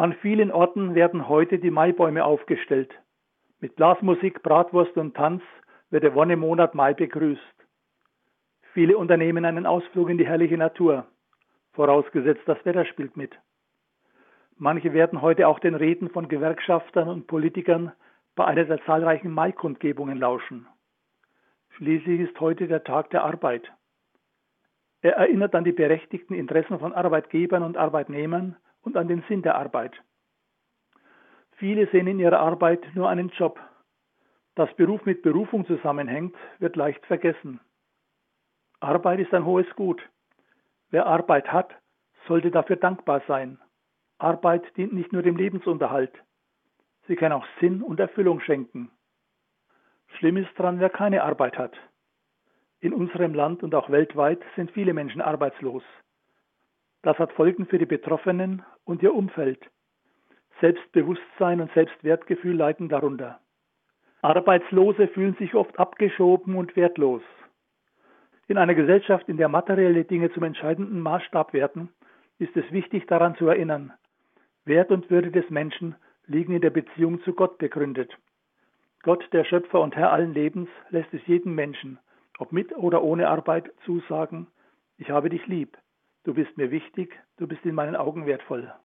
An vielen Orten werden heute die Maibäume aufgestellt. Mit Blasmusik, Bratwurst und Tanz wird der Wonnemonat Mai begrüßt. Viele unternehmen einen Ausflug in die herrliche Natur, vorausgesetzt das Wetter spielt mit. Manche werden heute auch den Reden von Gewerkschaftern und Politikern bei einer der zahlreichen Maikundgebungen lauschen. Schließlich ist heute der Tag der Arbeit. Er erinnert an die berechtigten Interessen von Arbeitgebern und Arbeitnehmern und an den Sinn der Arbeit. Viele sehen in ihrer Arbeit nur einen Job. Dass Beruf mit Berufung zusammenhängt, wird leicht vergessen. Arbeit ist ein hohes Gut. Wer Arbeit hat, sollte dafür dankbar sein. Arbeit dient nicht nur dem Lebensunterhalt. Sie kann auch Sinn und Erfüllung schenken. Schlimm ist dran, wer keine Arbeit hat. In unserem Land und auch weltweit sind viele Menschen arbeitslos. Das hat Folgen für die Betroffenen und ihr Umfeld. Selbstbewusstsein und Selbstwertgefühl leiden darunter. Arbeitslose fühlen sich oft abgeschoben und wertlos. In einer Gesellschaft, in der materielle Dinge zum entscheidenden Maßstab werden, ist es wichtig daran zu erinnern, Wert und Würde des Menschen liegen in der Beziehung zu Gott begründet. Gott, der Schöpfer und Herr allen Lebens, lässt es jedem Menschen, ob mit oder ohne Arbeit, zusagen, ich habe dich lieb, du bist mir wichtig, du bist in meinen Augen wertvoll.